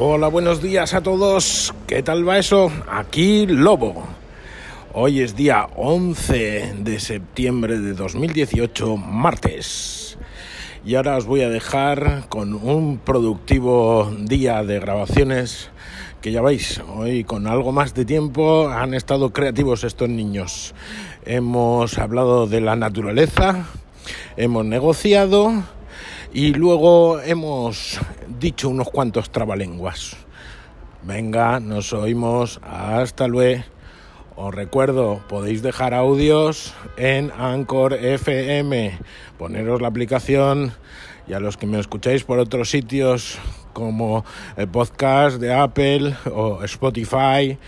Hola, buenos días a todos. ¿Qué tal va eso? Aquí Lobo. Hoy es día 11 de septiembre de 2018, martes. Y ahora os voy a dejar con un productivo día de grabaciones que ya veis, hoy con algo más de tiempo han estado creativos estos niños. Hemos hablado de la naturaleza, hemos negociado y luego hemos dicho unos cuantos trabalenguas. Venga, nos oímos. Hasta luego. Os recuerdo, podéis dejar audios en Anchor FM. Poneros la aplicación y a los que me escucháis por otros sitios como el podcast de Apple o Spotify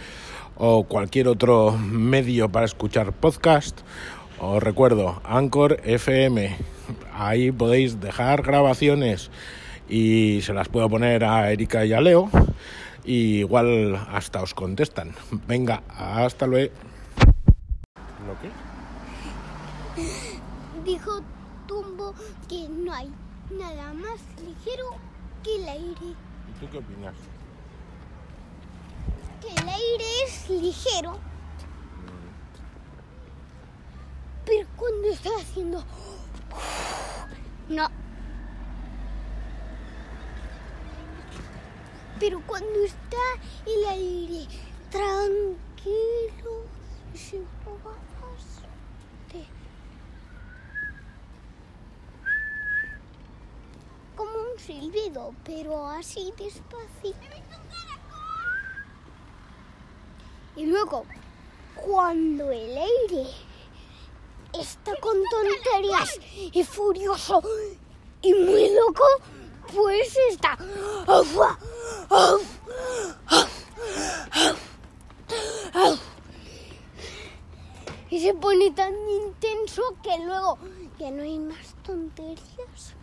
o cualquier otro medio para escuchar podcast, os recuerdo, Anchor FM. Ahí podéis dejar grabaciones y se las puedo poner a Erika y a Leo. Y igual hasta os contestan. Venga, hasta luego. ¿Lo qué? Dijo Tumbo que no hay nada más ligero que el aire. ¿Y tú qué opinas? Que el aire es ligero. Pero cuando está haciendo... No. Pero cuando está el aire tranquilo y sin de... Como un silbido, pero así despacito. Y luego, cuando el aire está con tonterías y furioso y muy loco, pues está. Y se pone tan intenso que luego ya no hay más tonterías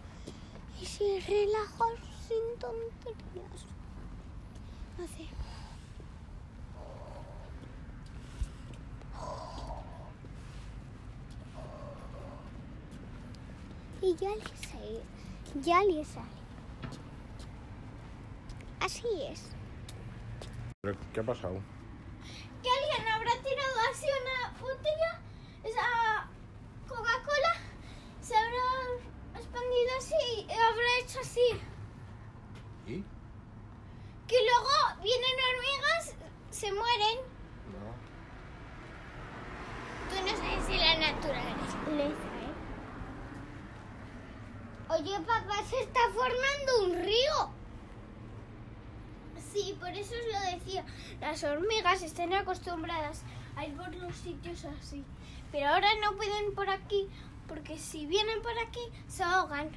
y se relaja sin tonterías. Hace. Y ya le sale. Ya le sale. Así es. ¿Pero ¿Qué ha pasado? que alguien habrá tirado así una botella, esa Coca-Cola, se habrá expandido así y habrá hecho así. ¿Y? Que luego vienen hormigas, se mueren. No. Tú no sabes si la naturaleza. Oye, papá, se está formando un río. Sí, por eso os lo decía. Las hormigas están acostumbradas a ir por los sitios así. Pero ahora no pueden por aquí, porque si vienen por aquí se ahogan.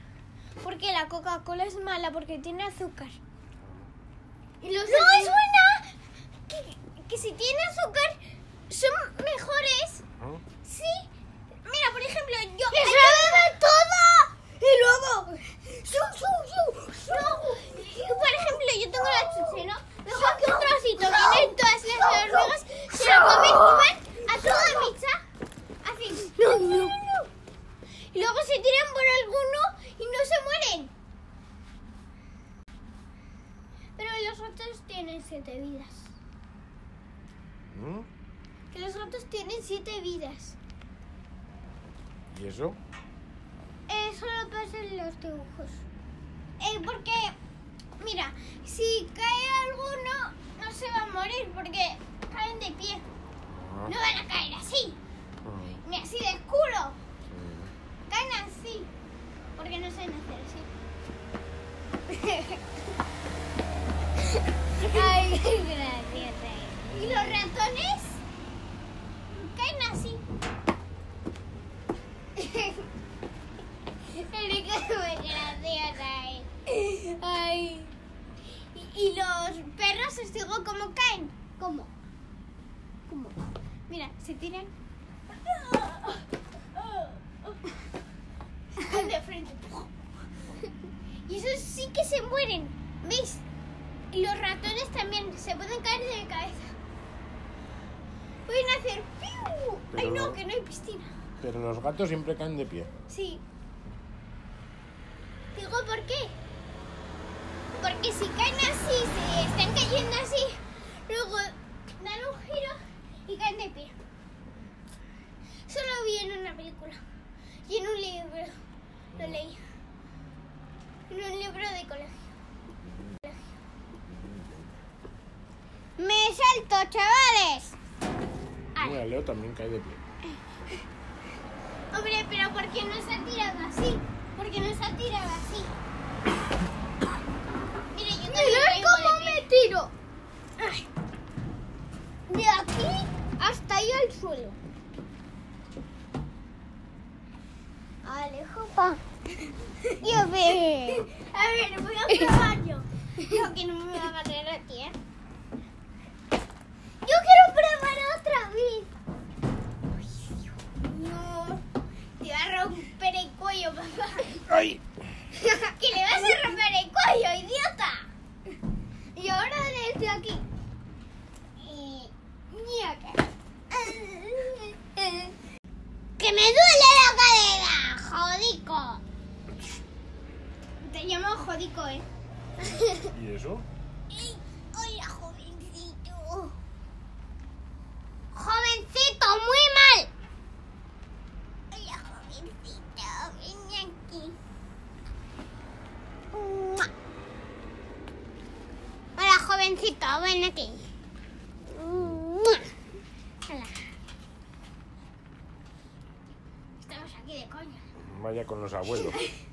Porque la Coca-Cola es mala, porque tiene azúcar. Y los ¡No es buena! Que, que si tiene azúcar son mejores. ¿Ah? Sí. Mira, por ejemplo, yo... ¡Que se bebe toda! Y luego... ¡Su, su, su! No. Yo, por ejemplo, yo tengo la chuche, ¿no? Dejo aquí un trocito, vienen todas las hormigas, se lo comen y van a toda micha. Así. No, no, no. Y luego se tiran por alguno y no se mueren. Pero los gatos tienen siete vidas. ¿Mm? Que los gatos tienen siete vidas. ¿Y eso? Eso lo pasa en los dibujos. Eh, porque, mira, si cae alguno, no se va a morir porque caen de pie. Ah, No van a caer así, ah, ni así de oscuro. sí. Caen así, porque no saben hacer así. Ay, qué graciosa. ¿Y los ratones? Caen así. Erika es muy graciosa. eh. Ay. ¿Y, los perros os digo cómo caen? ¿Cómo? ¿Cómo? Mira, se tiran. De frente. Y esos sí que se mueren. ¿Veis? Y los ratones también se pueden caer de cabeza. Pueden hacer. ¡piu! Ay, no- que no hay piscina. Pero los gatos siempre caen de pie. Sí. Digo, ¿por qué? Porque si caen así, si están cayendo así, luego dan un giro y caen de pie. Solo vi en una película y en un libro. Lo leí. En un libro de colegio. Me salto, chavales. Ay. Mira, Leo también cae de pie. Hombre, pero ¿por qué no se ha tirado así? ¿Por qué no se ha tirado así? Mire, yo también caigo de pie. tiro. Ay. De aquí hasta ahí al suelo. Alejo, pa. Yo ve. A ver, voy a probar yo. Yo que no me voy a agarrar a ti, ¿eh? Yo quiero probar otra vez. No. Te va a romper el cuello, papá. ¡Ay! que le vas a romper el cuello, idiota. Y ahora desde aquí. Y, y acá. Que me duele la cadera, jodico. Te llamo jodico, ¿eh? ¿Y eso? Ey, Hola, jovencito. Jovencito, muy mal. Hola, jovencito. Ven aquí. Mua. Hola, jovencito. Ven aquí. Mua. Hola. Estamos aquí de coña. Vaya con los abuelos.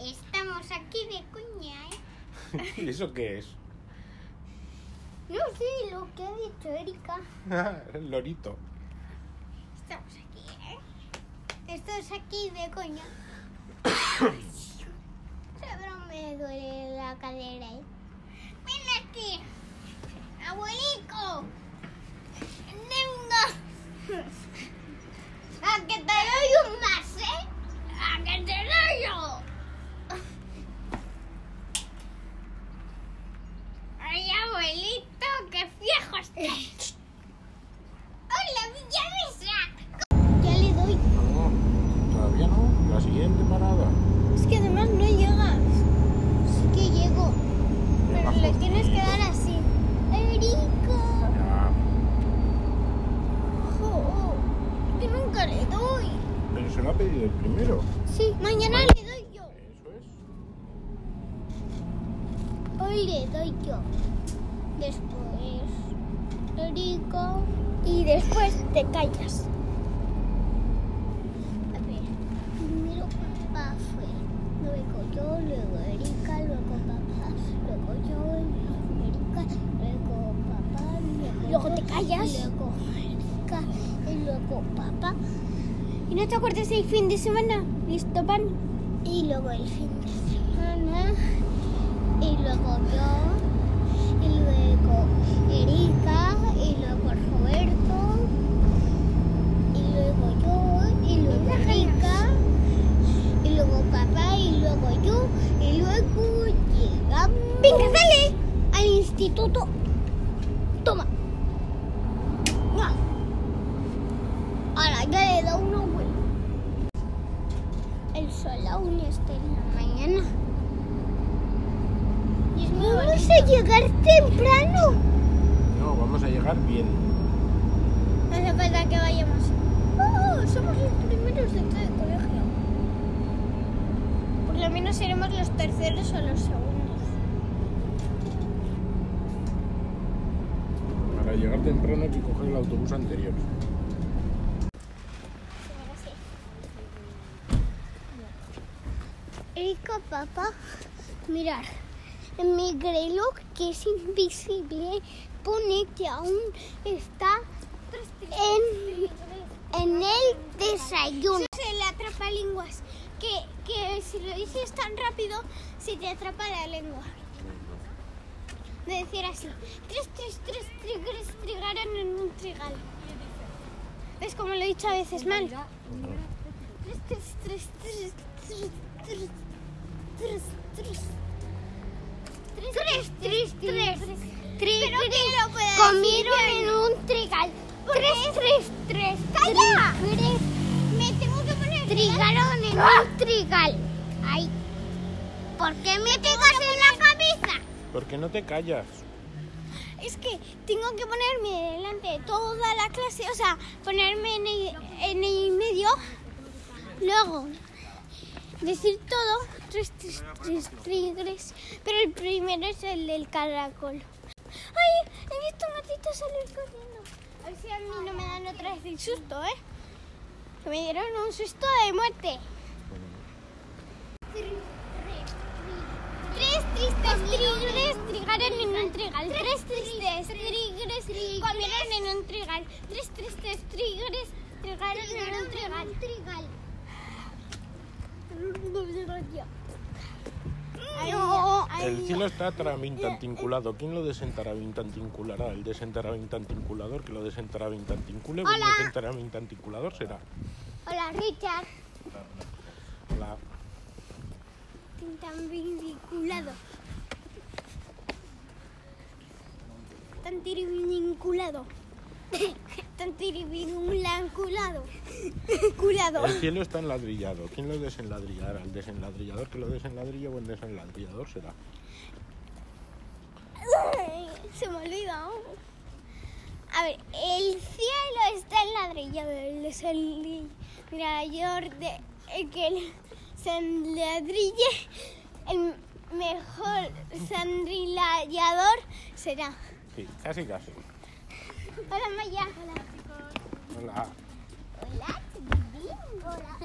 Estamos aquí de coña, ¿eh? ¿Y eso qué es? No sé lo que ha dicho Erika. Lorito. Estamos aquí, ¿eh? Estamos aquí de coña. Pero me duele la cadera, ¿eh? Ven aquí, abuelico. Venga. A que te doy un más, ¿eh? A que te doy yo. Ay, abuelito, qué viejo estás. Hola, Villavesa. Ya le doy. No, todavía no. La siguiente parada. Es que además no llegas. Sí que llego. Pero le tienes que dar así. Ya. Jo, que nunca le doy. Pero se lo ha pedido el primero. Sí, mañana le doy yo. Eso es. Hoy le doy yo. Después, Erika. Y después te callas. A ver, primero papá fue. Luego yo, luego Erika, luego papá. Luego yo, luego Erika, luego papá. Luego, Luego yo, te callas. Luego Erika y luego papá. ¿Y no te acuerdas del fin de semana? ¿Listo, pan? Y luego el fin de semana. Y luego yo. Y luego Erika. Y luego Roberto. Y luego yo. Y luego Erika. Y luego papá. Y luego yo. Y luego llega. ¡Venga! Al instituto. Toma. ¡Mua! Ahora ya le da una vuelta. El sol aún está en la mañana. Y es muy Vamos a llegar temprano. No, vamos a llegar bien. No hace falta que vayamos. Oh, somos los primeros de todo el colegio. Por lo menos seremos los terceros o los segundos. Para llegar temprano hay que coger el autobús anterior. Erika, papá, mirar. Mi reloj, que es invisible, pone que aún está en, en el desayuno. Es el atrapalenguas, que, que si lo dices tan rápido, se te atrapa la lengua. De decir así, tres, tres, tres, trigres, trigaron en un trigal. ¿Ves cómo lo he dicho a veces mal? Tres, tres, tres, tres, tres, tres, tres, tres. Tres, tres, tres, tres. Comieron en un trigal. Tres, tres, tres. ¡Calla! Me tengo que poner. Trigaron en un trigal. Ahí. ¿Por qué me pegas en la cabeza? ¿Por qué no te callas? Es que tengo que ponerme delante de toda la clase, o sea, ponerme en el, en el medio, luego decir todo, tres, tres, tres tigres, pero el primero es el del caracol. ¡Ay! He visto un gatito salir corriendo. A ver si a mí no me dan otra vez el susto, ¿eh? Que me dieron un susto de muerte. Tres tristes tigres trigaron en un trigal. Tres tristes tigres comieron en un trigal. Tres tristes tigres trigaron en un trigal. No. El cielo está taravintantinculado. ¿Quién lo desentaravintantinculará? El desentaravintantinculador que lo desentaravintantincule. Hola. El desentaravintantinculador será. Hola, Richard. La... Tan vinculado. Tan tirivinculado. Culado. El cielo está enladrillado. ¿Quién lo desenladrillará? ¿El desenladrillador que lo desenladrilla o el desenladrillador será? Ay, Se me olvidó. A ver, el cielo está enladrillado. El desenladrillador de el que se enladrille, el mejor sandrillador será. Sí, casi casi. Hola Maya. Hola. Hola. Hola, chiquitín. Hola.